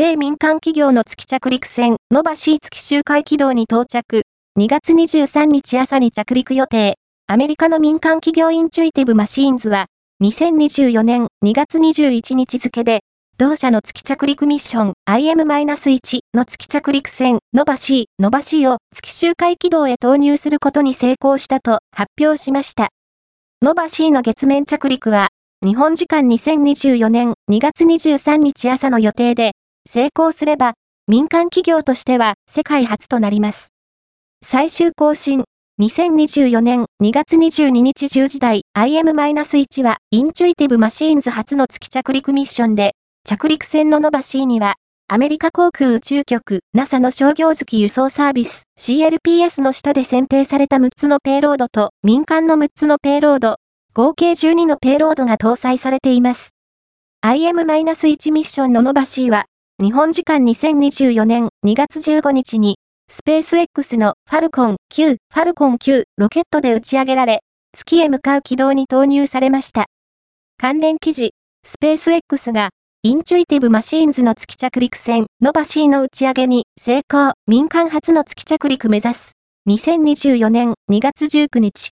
米民間企業の月着陸船、ノバシー月周回軌道に到着。2月23日朝に着陸予定。アメリカの民間企業インチュイティブマシーンズは、2024年2月21日付で、同社の月着陸ミッション IM-1 の月着陸船ノバシー、ノバシーを月周回軌道へ投入することに成功したと発表しました。ノバシーの月面着陸は、日本時間2024年2月23日朝の予定で、成功すれば、民間企業としては世界初となります。最終更新、2024年2月22日10時台 IM-1 はインチュイティブマシーンズ初の月着陸ミッションで、着陸船のノバシーには、アメリカ航空宇宙局 NASA の商業月輸送サービス CLPS の下で選定された6つのペイロードと民間の6つのペイロード、合計12のペイロードが搭載されています。IM-1 ミッションのノバシーは、日本時間2024年2月15日に、スペース X のファルコン9、ファルコン9ロケットで打ち上げられ、月へ向かう軌道に投入されました。関連記事、スペース X がインチュイティブマシーンズの月着陸船、ノバシーの打ち上げに成功、民間初の月着陸目指す。2024年2月19日。